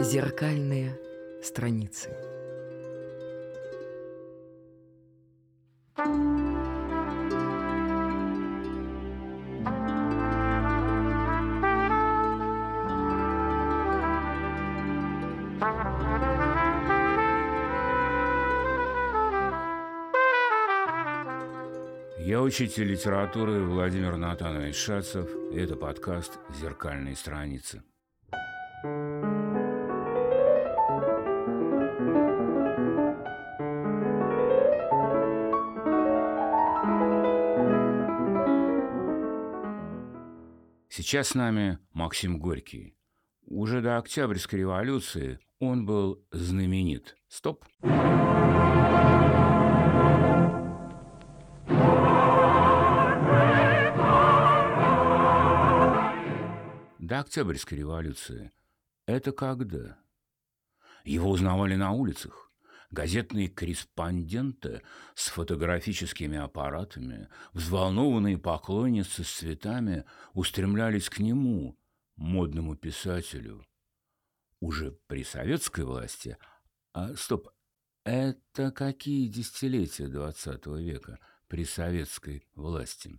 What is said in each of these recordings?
Зеркальные страницы. Я учитель литературы Владимир Натанович Шацев, и это подкаст «Зеркальные страницы». Сейчас с нами Максим Горький. Уже до Октябрьской революции он был знаменит. Стоп. До Октябрьской революции. Это когда? Его узнавали на улицах. Газетные корреспонденты с фотографическими аппаратами, взволнованные поклонницы с цветами устремлялись к нему, модному писателю. Уже при советской власти... А, стоп, это какие десятилетия XX века при советской власти?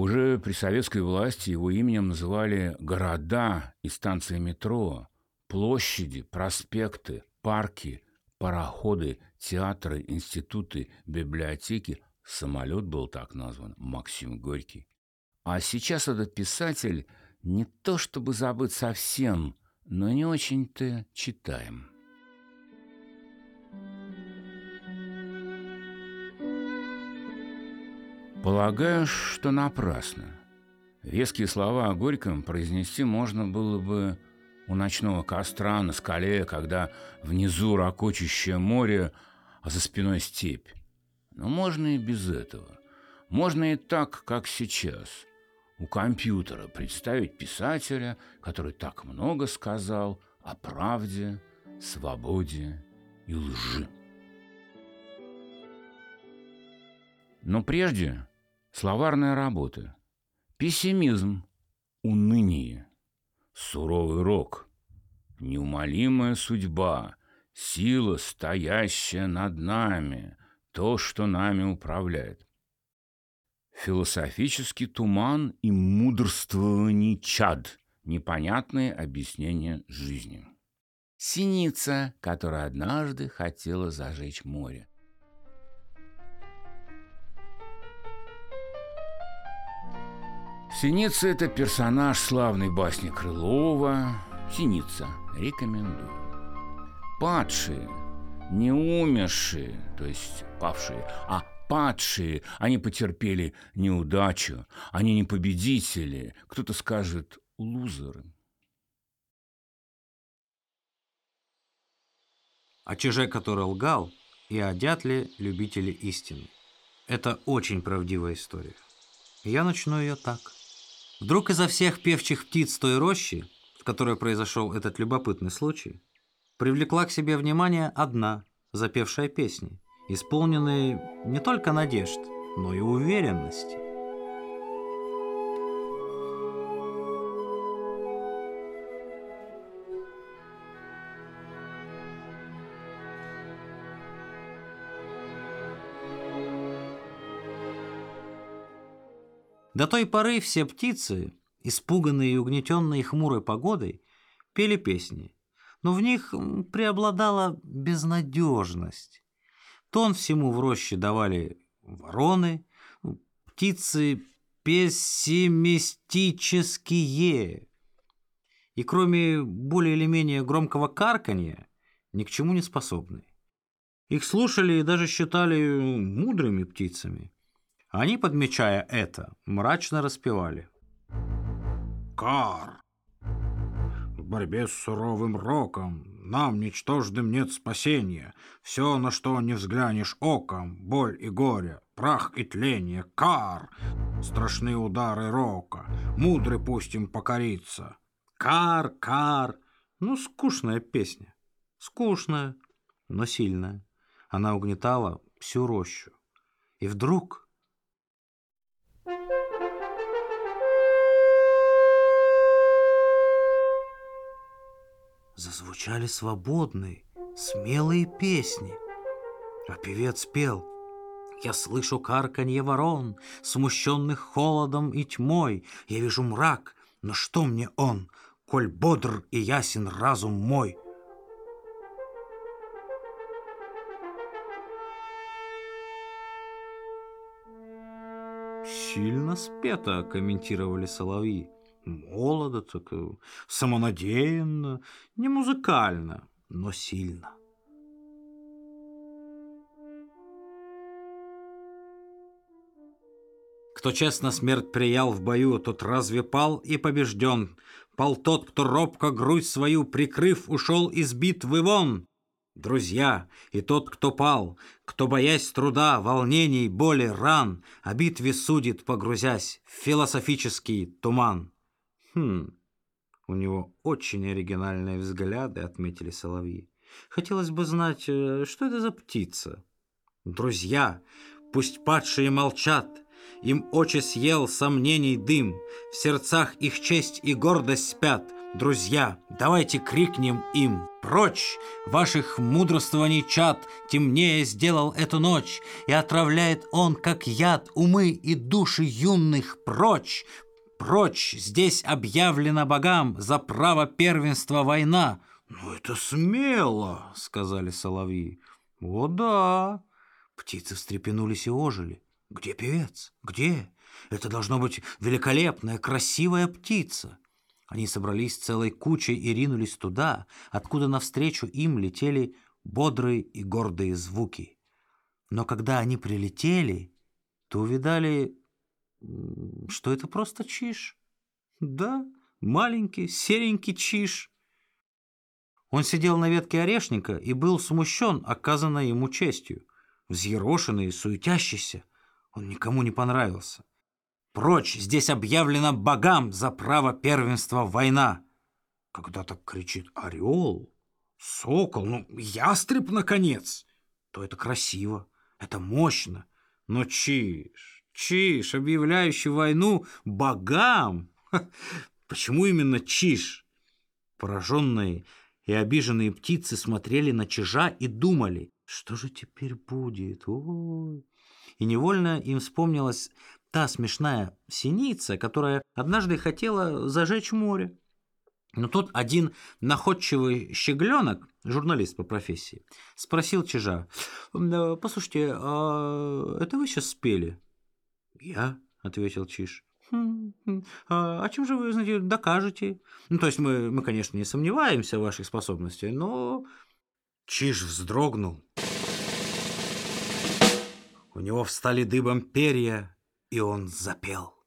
Уже при советской власти его именем называли города и станции метро, площади, проспекты, парки, пароходы, театры, институты, библиотеки. Самолет был так назван Максим Горький. А сейчас этот писатель не то чтобы забыт совсем, но не очень-то читаем. Полагаю, что напрасно. Веские слова о Горьком произнести можно было бы у ночного костра на скале, когда внизу ракочущее море, а за спиной степь. Но можно и без этого. Можно и так, как сейчас. У компьютера представить писателя, который так много сказал о правде, свободе и лжи. Но прежде Словарная работа. Пессимизм. Уныние. Суровый рок. Неумолимая судьба. Сила, стоящая над нами. То, что нами управляет. Философический туман и мудрствование чад. Непонятные объяснения жизни. Синица, которая однажды хотела зажечь море. Синица – это персонаж славной басни Крылова. Синица. Рекомендую. Падшие, не умершие, то есть павшие, а падшие, они потерпели неудачу, они не победители, кто-то скажет лузеры. О чуже, который лгал, и о дятле любители истины. Это очень правдивая история. Я начну ее так – Вдруг изо всех певчих птиц той рощи, в которой произошел этот любопытный случай, привлекла к себе внимание одна, запевшая песни, исполненные не только надежд, но и уверенности. До той поры все птицы, испуганные и угнетенные хмурой погодой, пели песни, но в них преобладала безнадежность. Тон всему в роще давали вороны, птицы пессимистические. И кроме более или менее громкого карканья, ни к чему не способны. Их слушали и даже считали мудрыми птицами. Они, подмечая это, мрачно распевали. Кар! В борьбе с суровым роком нам, ничтожным, нет спасения. Все, на что не взглянешь оком, боль и горе, прах и тление, кар! Страшные удары рока, мудрый пусть им покориться. Кар, кар! Ну, скучная песня. Скучная, но сильная. Она угнетала всю рощу. И вдруг... Зазвучали свободные, смелые песни. А певец пел я слышу карканье ворон, Смущенных холодом и тьмой. Я вижу мрак, но что мне он, Коль бодр и ясен разум мой? «Сильно спето», — комментировали соловьи. «Молодо, так э, самонадеянно, не музыкально, но сильно». Кто честно смерть приял в бою, тот разве пал и побежден? Пал тот, кто робко грудь свою, прикрыв, ушел из битвы вон. Друзья, и тот, кто пал, кто, боясь труда, волнений, боли, ран, о битве судит, погрузясь в философический туман. Хм, у него очень оригинальные взгляды, отметили соловьи. Хотелось бы знать, э, что это за птица. Друзья, пусть падшие молчат, им очи съел сомнений дым, В сердцах их честь и гордость спят. Друзья, давайте крикнем им «Прочь! Ваших мудрствований чад Темнее сделал эту ночь, И отравляет он, как яд, Умы и души юных прочь! Прочь! Здесь объявлена богам За право первенства война!» «Ну это смело!» — сказали соловьи. «О да!» Птицы встрепенулись и ожили. Где певец? Где? Это должно быть великолепная, красивая птица. Они собрались целой кучей и ринулись туда, откуда навстречу им летели бодрые и гордые звуки. Но когда они прилетели, то увидали, что это просто чиж. Да, маленький, серенький чиж. Он сидел на ветке орешника и был смущен оказанной ему честью, взъерошенный и суетящийся. Он никому не понравился. Прочь, здесь объявлено богам за право первенства война. Когда так кричит орел, сокол, ну, ястреб, наконец, то это красиво, это мощно. Но чиж, чиж, объявляющий войну богам. почему именно чиж? Пораженные и обиженные птицы смотрели на чижа и думали, что же теперь будет? Ой, и невольно им вспомнилась та смешная синица, которая однажды хотела зажечь море. Но тут один находчивый щегленок, журналист по профессии, спросил Чижа, «Послушайте, а это вы сейчас спели?» «Я», — ответил Чиж. «Хм, хм, а, а чем же вы, знаете, докажете? Ну, то есть мы, мы, конечно, не сомневаемся в ваших способностях, но...» Чиж вздрогнул. У него встали дыбом перья, и он запел.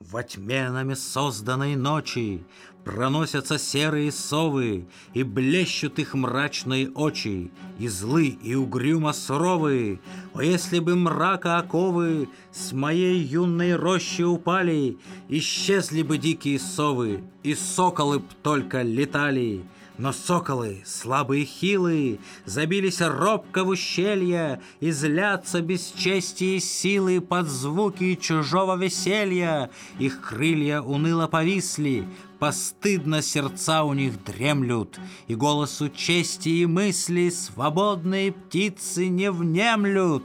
Во тьме нами созданной ночи Проносятся серые совы, И блещут их мрачные очи, И злы, и угрюмо суровы. О, если бы мрака оковы С моей юной рощи упали, Исчезли бы дикие совы, И соколы б только летали — но соколы, слабые хилые, забились робко в ущелья И злятся без чести и силы под звуки чужого веселья. Их крылья уныло повисли, постыдно сердца у них дремлют, И голосу чести и мысли свободные птицы не внемлют.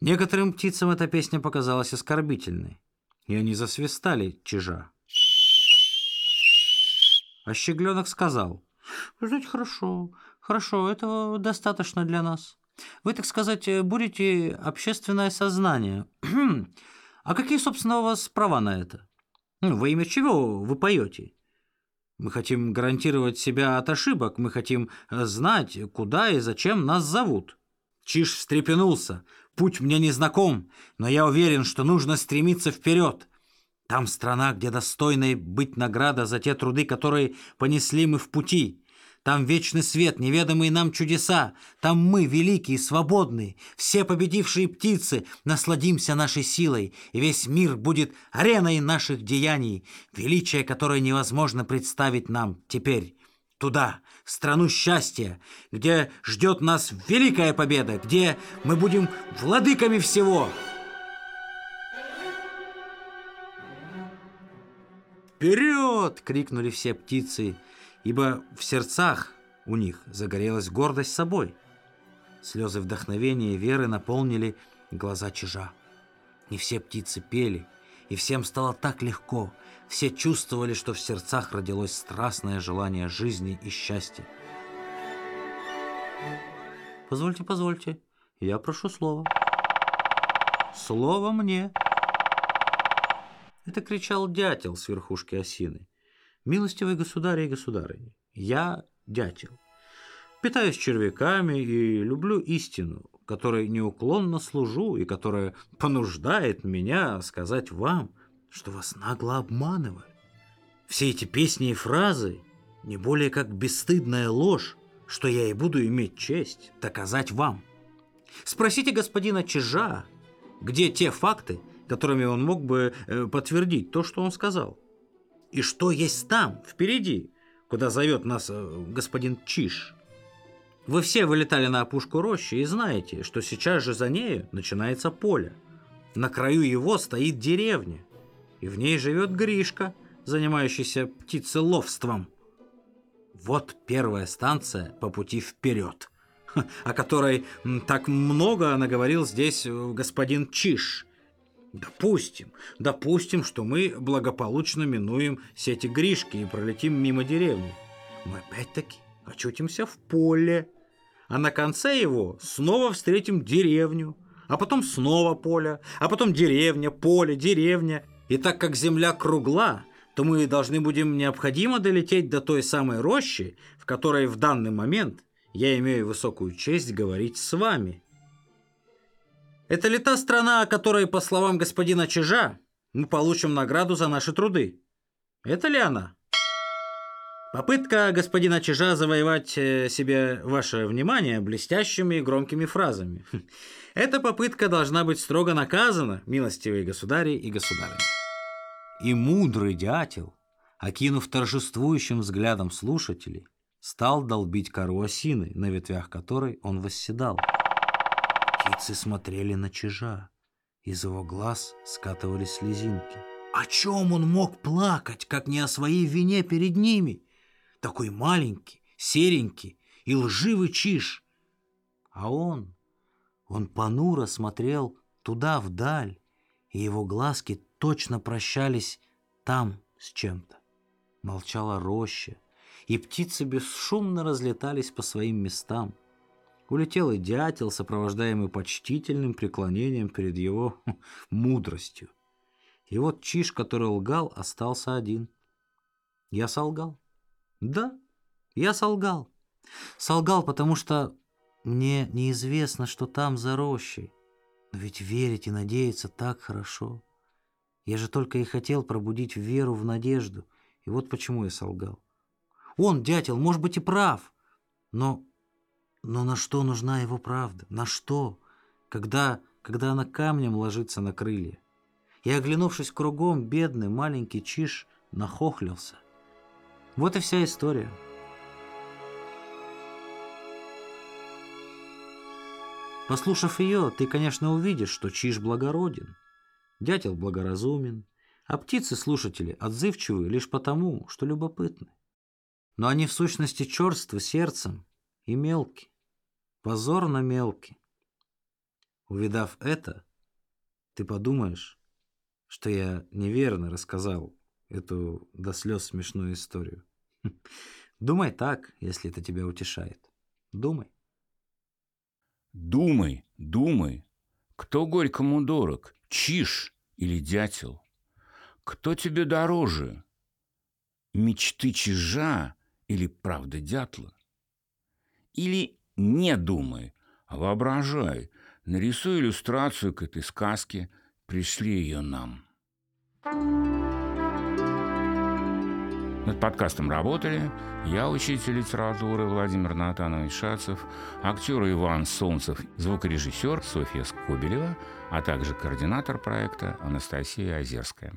Некоторым птицам эта песня показалась оскорбительной и они засвистали чижа. А щегленок сказал, «Вы знаете, хорошо, хорошо, этого достаточно для нас. Вы, так сказать, будете общественное сознание. а какие, собственно, у вас права на это? Ну, во имя чего вы поете? Мы хотим гарантировать себя от ошибок, мы хотим знать, куда и зачем нас зовут». Чиж встрепенулся, Путь мне не знаком, но я уверен, что нужно стремиться вперед. Там страна, где достойной быть награда за те труды, которые понесли мы в пути. Там вечный свет, неведомые нам чудеса. Там мы, великие, свободные, все победившие птицы, насладимся нашей силой, и весь мир будет ареной наших деяний, величие, которое невозможно представить нам теперь. Туда, в страну счастья, где ждет нас великая победа, где мы будем владыками всего. «Вперед!» — крикнули все птицы, ибо в сердцах у них загорелась гордость собой. Слезы вдохновения и веры наполнили глаза чижа. Не все птицы пели, и всем стало так легко. Все чувствовали, что в сердцах родилось страстное желание жизни и счастья. «Позвольте, позвольте, я прошу слова». «Слово мне!» Это кричал дятел с верхушки осины. «Милостивый государь и государыни, я дятел. Питаюсь червяками и люблю истину, которой неуклонно служу и которая понуждает меня сказать вам, что вас нагло обманывают. Все эти песни и фразы не более как бесстыдная ложь, что я и буду иметь честь доказать вам. Спросите господина Чижа, где те факты, которыми он мог бы э, подтвердить то, что он сказал. И что есть там, впереди, куда зовет нас э, господин Чиж. Вы все вылетали на опушку рощи и знаете, что сейчас же за нею начинается поле. На краю его стоит деревня, и в ней живет Гришка, занимающийся птицеловством. Вот первая станция по пути вперед, о которой так много наговорил здесь э, господин Чиш. Допустим, допустим, что мы благополучно минуем сети Гришки и пролетим мимо деревни. Мы опять-таки очутимся в поле, а на конце его снова встретим деревню, а потом снова поле, а потом деревня, поле, деревня. И так как земля кругла, то мы должны будем необходимо долететь до той самой рощи, в которой в данный момент я имею высокую честь говорить с вами. Это ли та страна, о которой, по словам господина Чижа, мы получим награду за наши труды? Это ли она? Попытка господина Чижа завоевать э, себе ваше внимание блестящими и громкими фразами. Эта попытка должна быть строго наказана, милостивые государи и государыни. И мудрый дятел, окинув торжествующим взглядом слушателей, стал долбить кору осины, на ветвях которой он восседал. Птицы смотрели на чижа. Из его глаз скатывались слезинки. О чем он мог плакать, как не о своей вине перед ними? Такой маленький, серенький и лживый чиж. А он, он понуро смотрел туда вдаль, и его глазки точно прощались там с чем-то. Молчала роща, и птицы бесшумно разлетались по своим местам — Улетел и дятел, сопровождаемый почтительным преклонением перед его мудростью. И вот Чиж, который лгал, остался один. Я солгал. Да, я солгал. Солгал, потому что мне неизвестно, что там за рощей. Но ведь верить и надеяться так хорошо. Я же только и хотел пробудить веру в надежду. И вот почему я солгал. Он, дятел, может быть и прав. Но но на что нужна его правда? На что? Когда, когда она камнем ложится на крылья? И, оглянувшись кругом, бедный маленький Чиш нахохлился. Вот и вся история. Послушав ее, ты, конечно, увидишь, что Чиж благороден, дятел благоразумен, а птицы-слушатели отзывчивы лишь потому, что любопытны. Но они в сущности черствы сердцем и мелки позорно мелкий. Увидав это, ты подумаешь, что я неверно рассказал эту до слез смешную историю. Думай так, если это тебя утешает. Думай. Думай, думай. Кто горькому дорог, чиж или дятел? Кто тебе дороже, мечты чижа или правда дятла? Или не думай, а воображай. Нарисуй иллюстрацию к этой сказке, пришли ее нам. Над подкастом работали я, учитель литературы Владимир Натанович Шацев, актер Иван Солнцев, звукорежиссер Софья Скобелева, а также координатор проекта Анастасия Озерская.